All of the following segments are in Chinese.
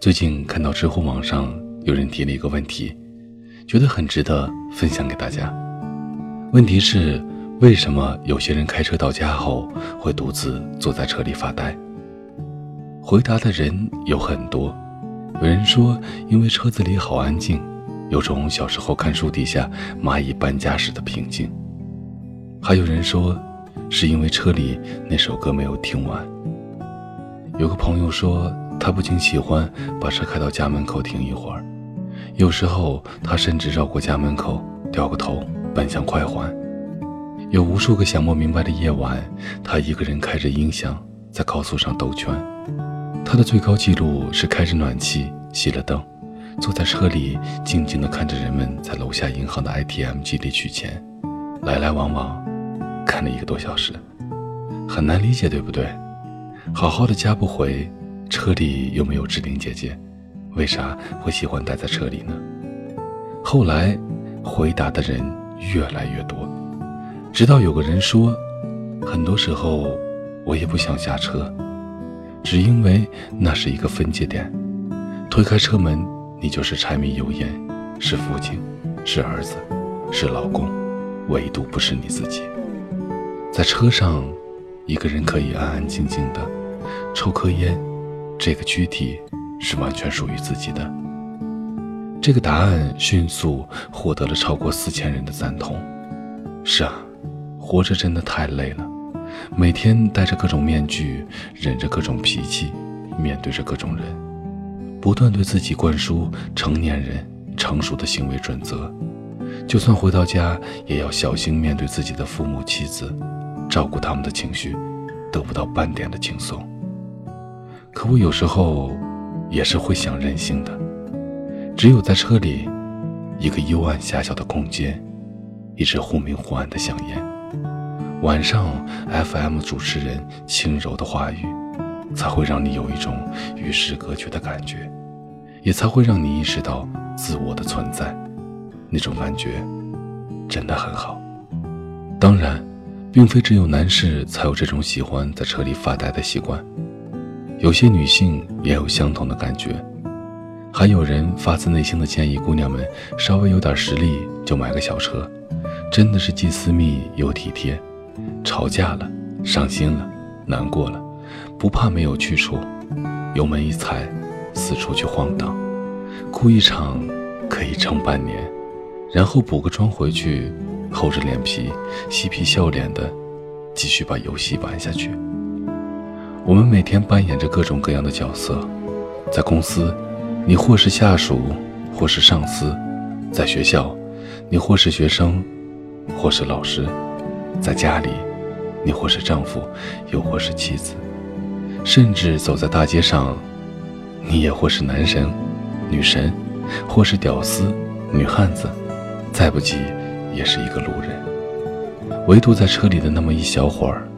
最近看到知乎网上有人提了一个问题，觉得很值得分享给大家。问题是，为什么有些人开车到家后会独自坐在车里发呆？回答的人有很多，有人说因为车子里好安静，有种小时候看书底下蚂蚁搬家时的平静；还有人说是因为车里那首歌没有听完。有个朋友说。他不仅喜欢把车开到家门口停一会儿，有时候他甚至绕过家门口，掉个头奔向快环。有无数个想不明白的夜晚，他一个人开着音响在高速上兜圈。他的最高纪录是开着暖气，熄了灯，坐在车里静静地看着人们在楼下银行的 ATM 机里取钱，来来往往，看了一个多小时。很难理解，对不对？好好的家不回。车里又没有志玲姐姐，为啥会喜欢待在车里呢？后来，回答的人越来越多，直到有个人说：“很多时候，我也不想下车，只因为那是一个分界点。推开车门，你就是柴米油盐，是父亲，是儿子，是老公，唯独不是你自己。在车上，一个人可以安安静静的抽颗烟。”这个躯体是完全属于自己的。这个答案迅速获得了超过四千人的赞同。是啊，活着真的太累了，每天戴着各种面具，忍着各种脾气，面对着各种人，不断对自己灌输成年人成熟的行为准则。就算回到家，也要小心面对自己的父母、妻子，照顾他们的情绪，得不到半点的轻松。可我有时候也是会想任性的，只有在车里，一个幽暗狭小的空间，一支忽明忽暗的香烟，晚上 FM 主持人轻柔的话语，才会让你有一种与世隔绝的感觉，也才会让你意识到自我的存在，那种感觉真的很好。当然，并非只有男士才有这种喜欢在车里发呆的习惯。有些女性也有相同的感觉，还有人发自内心的建议姑娘们稍微有点实力就买个小车，真的是既私密又体贴。吵架了、伤心了、难过了，不怕没有去处，油门一踩，四处去晃荡，哭一场可以撑半年，然后补个妆回去，厚着脸皮、嬉皮笑脸的继续把游戏玩下去。我们每天扮演着各种各样的角色，在公司，你或是下属，或是上司；在学校，你或是学生，或是老师；在家里，你或是丈夫，又或是妻子；甚至走在大街上，你也或是男神、女神，或是屌丝、女汉子，再不济也是一个路人。唯独在车里的那么一小会儿，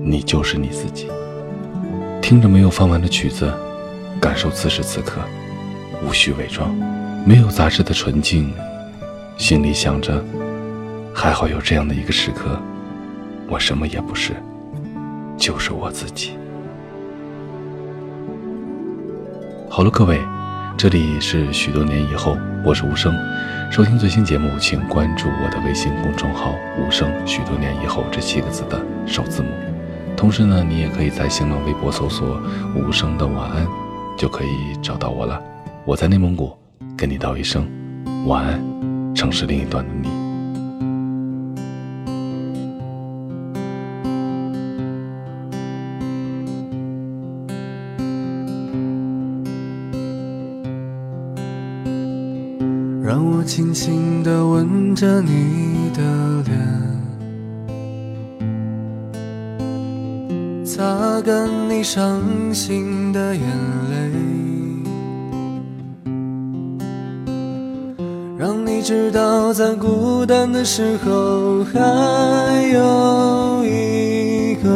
你就是你自己。听着没有放完的曲子，感受此时此刻，无需伪装，没有杂质的纯净，心里想着，还好有这样的一个时刻，我什么也不是，就是我自己。好了，各位，这里是许多年以后，我是无声，收听最新节目，请关注我的微信公众号“无声”，许多年以后这七个字的首字母。同时呢，你也可以在新浪微博搜索“无声的晚安”，就可以找到我了。我在内蒙古，跟你道一声晚安，城市另一端的你。让我轻轻地吻着你的脸。擦干你伤心的眼泪，让你知道在孤单的时候还有一个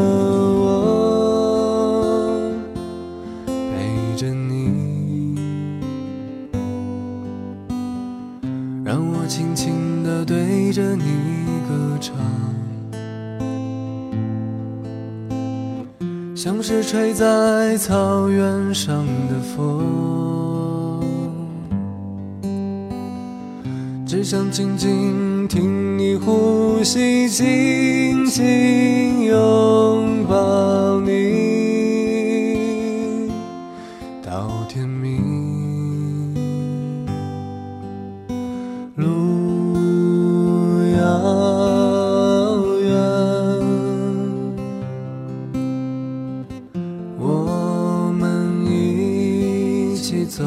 像是吹在草原上的风，只想静静听你呼吸，紧紧拥走。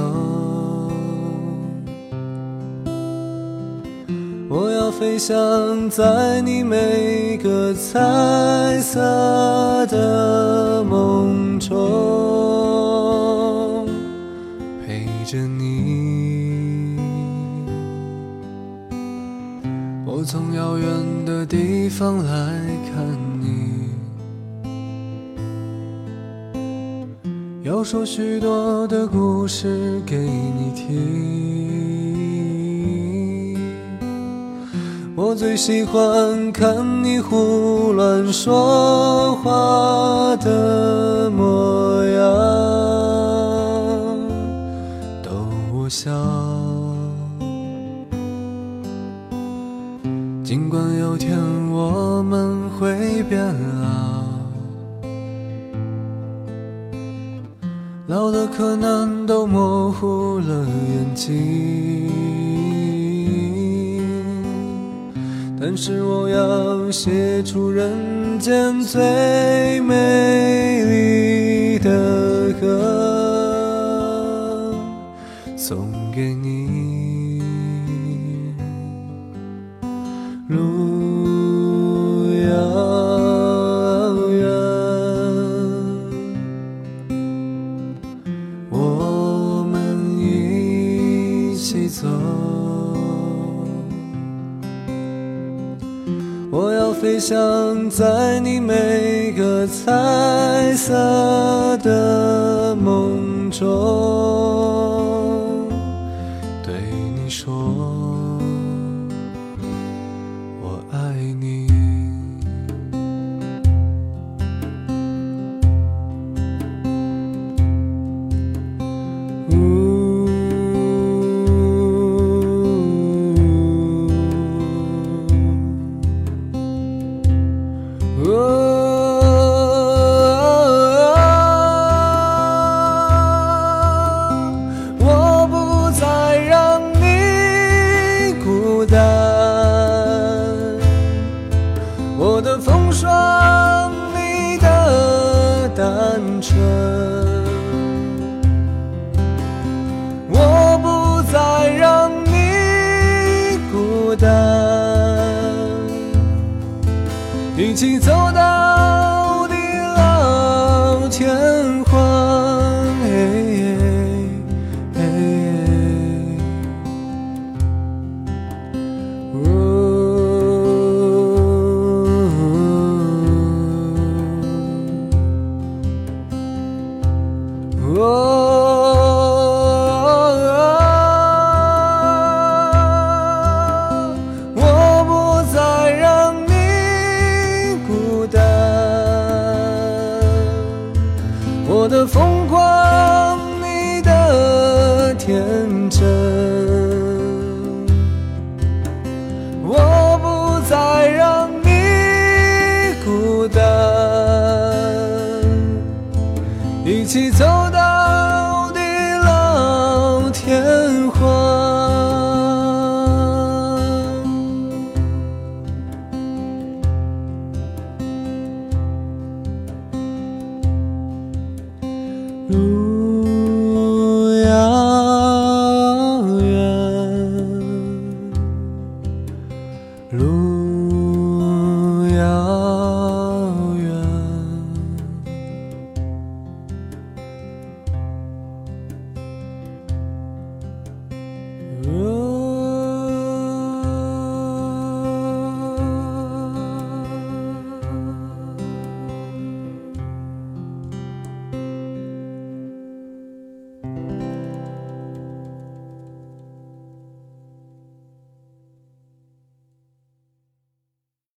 我要飞翔在你每个彩色的梦中，陪着你。我从遥远的地方来看要说许多的故事给你听。我最喜欢看你胡乱说话的模样，逗我笑。尽管有天我们会变老，老的可能都模糊了眼睛，但是我要写出人间最美丽的歌，送给你。我要飞翔在你每个彩色的梦中，一起走到地老天荒。的疯狂，你的天真，我不再让你孤单，一起走。